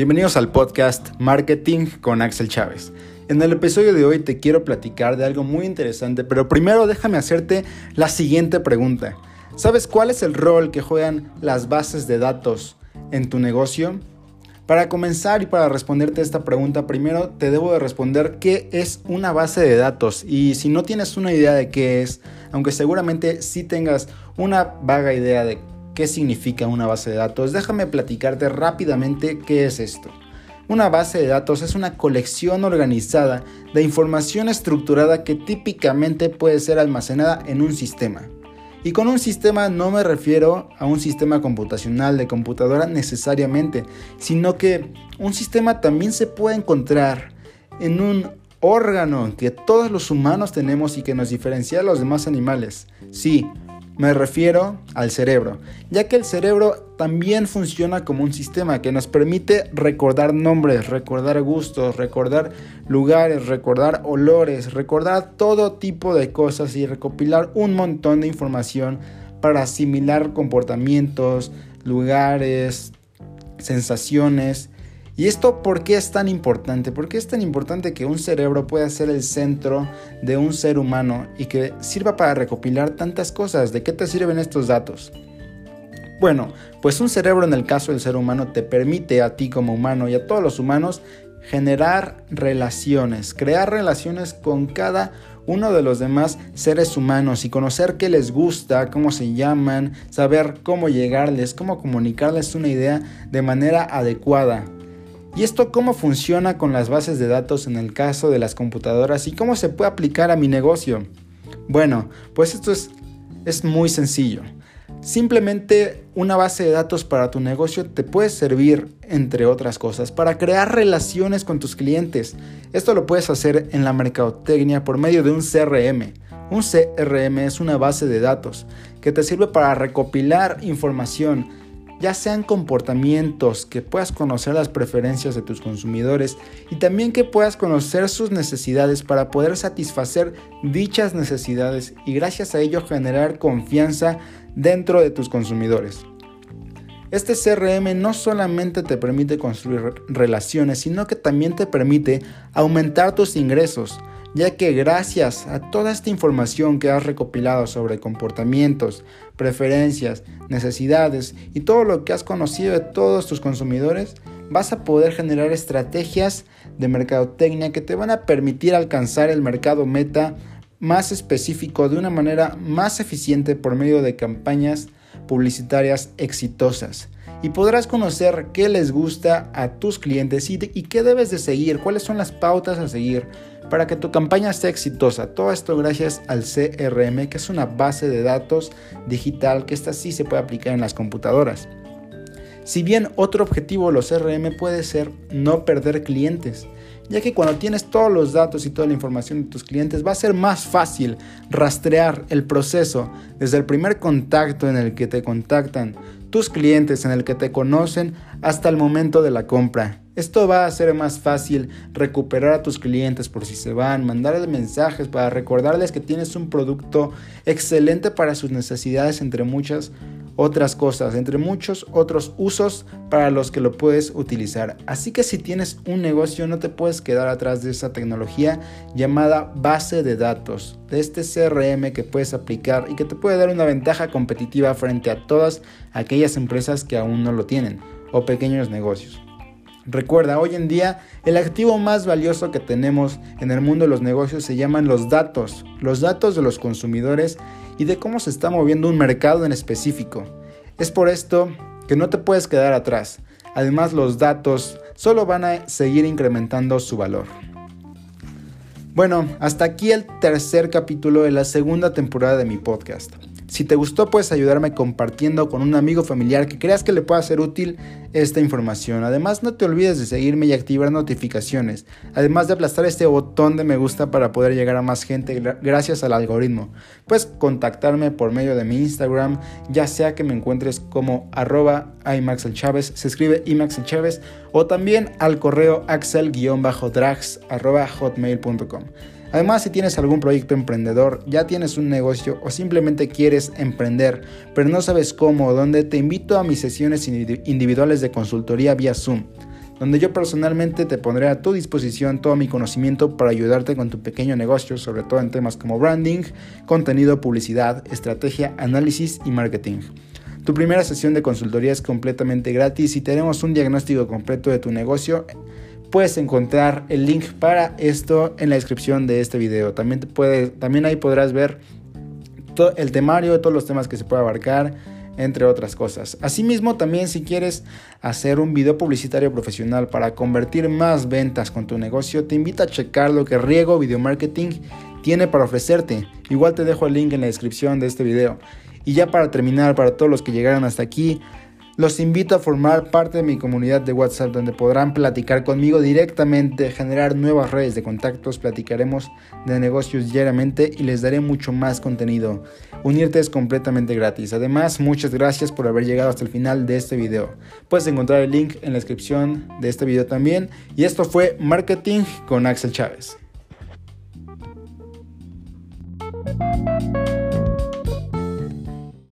Bienvenidos al podcast Marketing con Axel Chávez. En el episodio de hoy te quiero platicar de algo muy interesante, pero primero déjame hacerte la siguiente pregunta. ¿Sabes cuál es el rol que juegan las bases de datos en tu negocio? Para comenzar y para responderte esta pregunta, primero te debo de responder qué es una base de datos. Y si no tienes una idea de qué es, aunque seguramente sí tengas una vaga idea de qué significa una base de datos, déjame platicarte rápidamente qué es esto. Una base de datos es una colección organizada de información estructurada que típicamente puede ser almacenada en un sistema. Y con un sistema no me refiero a un sistema computacional de computadora necesariamente, sino que un sistema también se puede encontrar en un órgano que todos los humanos tenemos y que nos diferencia de los demás animales. Sí, me refiero al cerebro, ya que el cerebro también funciona como un sistema que nos permite recordar nombres, recordar gustos, recordar lugares, recordar olores, recordar todo tipo de cosas y recopilar un montón de información para asimilar comportamientos, lugares, sensaciones ¿Y esto por qué es tan importante? ¿Por qué es tan importante que un cerebro pueda ser el centro de un ser humano y que sirva para recopilar tantas cosas? ¿De qué te sirven estos datos? Bueno, pues un cerebro en el caso del ser humano te permite a ti como humano y a todos los humanos generar relaciones, crear relaciones con cada uno de los demás seres humanos y conocer qué les gusta, cómo se llaman, saber cómo llegarles, cómo comunicarles una idea de manera adecuada. ¿Y esto cómo funciona con las bases de datos en el caso de las computadoras y cómo se puede aplicar a mi negocio? Bueno, pues esto es, es muy sencillo. Simplemente una base de datos para tu negocio te puede servir, entre otras cosas, para crear relaciones con tus clientes. Esto lo puedes hacer en la mercadotecnia por medio de un CRM. Un CRM es una base de datos que te sirve para recopilar información ya sean comportamientos, que puedas conocer las preferencias de tus consumidores y también que puedas conocer sus necesidades para poder satisfacer dichas necesidades y gracias a ello generar confianza dentro de tus consumidores. Este CRM no solamente te permite construir relaciones, sino que también te permite aumentar tus ingresos, ya que gracias a toda esta información que has recopilado sobre comportamientos, preferencias, necesidades y todo lo que has conocido de todos tus consumidores, vas a poder generar estrategias de mercadotecnia que te van a permitir alcanzar el mercado meta más específico de una manera más eficiente por medio de campañas publicitarias exitosas. Y podrás conocer qué les gusta a tus clientes y, qué debes de seguir, cuáles son las pautas a seguir para que tu campaña sea exitosa. Todo esto gracias al CRM, que es una base de datos digital que esta sí se puede aplicar en las computadoras. Si bien otro objetivo de los CRM puede ser no perder clientes, ya que cuando tienes todos los datos y toda la información de tus clientes va a ser más fácil rastrear el proceso desde el primer contacto en el que te contactan tus clientes, en el que te conocen hasta el momento de la compra. Esto va a hacer más fácil recuperar a tus clientes por si se van, mandarles mensajes para recordarles que tienes un producto excelente para sus necesidades entre muchas otras cosas, entre muchos otros usos para los que lo puedes utilizar. Así que si tienes un negocio no te puedes quedar atrás de esa tecnología llamada base de datos, de este CRM que puedes aplicar y que te puede dar una ventaja competitiva frente a todas aquellas empresas que aún no lo tienen o pequeños negocios. Recuerda, hoy en día el activo más valioso que tenemos en el mundo de los negocios se llaman los datos, los datos de los consumidores y de cómo se está moviendo un mercado en específico. Es por esto que no te puedes quedar atrás. Además los datos solo van a seguir incrementando su valor. Bueno, hasta aquí el tercer capítulo de la segunda temporada de mi podcast. Si te gustó, puedes ayudarme compartiendo con un amigo familiar que creas que le pueda ser útil esta información. Además, no te olvides de seguirme y activar notificaciones, además de aplastar este botón de me gusta para poder llegar a más gente gracias al algoritmo. Puedes contactarme por medio de mi Instagram, ya sea que me encuentres como arroba imaxelchavez, se escribe imaxelchavez, o también al correo axel-drags hotmail.com. Además, si tienes algún proyecto emprendedor, ya tienes un negocio o simplemente quieres emprender, pero no sabes cómo o dónde, te invito a mis sesiones individuales de consultoría vía Zoom. donde yo personalmente te pondré a tu disposición todo mi conocimiento para ayudarte con tu pequeño negocio, sobre todo en temas como branding, contenido, publicidad, estrategia, análisis y marketing. Tu primera sesión de consultoría es completamente gratis y tenemos un diagnóstico completo de tu negocio. Puedes encontrar el link para esto en la descripción de este video. También, también ahí podrás ver el temario todos los temas que se puede abarcar entre otras cosas. Asimismo, también si quieres hacer un video publicitario profesional para convertir más ventas con tu negocio, te invito a checar lo que Riego Video Marketing tiene para ofrecerte. Igual te dejo el link en la descripción de este video. Y ya para terminar, para todos los que llegaron hasta aquí, los invito a formar parte de mi comunidad de WhatsApp donde podrán platicar conmigo directamente, generar nuevas redes de contactos, platicaremos de negocios diariamente y les daré mucho más contenido. Unirte es completamente gratis. Además, muchas gracias por haber llegado hasta el final de este video. Puedes encontrar el link en la descripción de este video también. Y esto fue Marketing con Axel Chávez.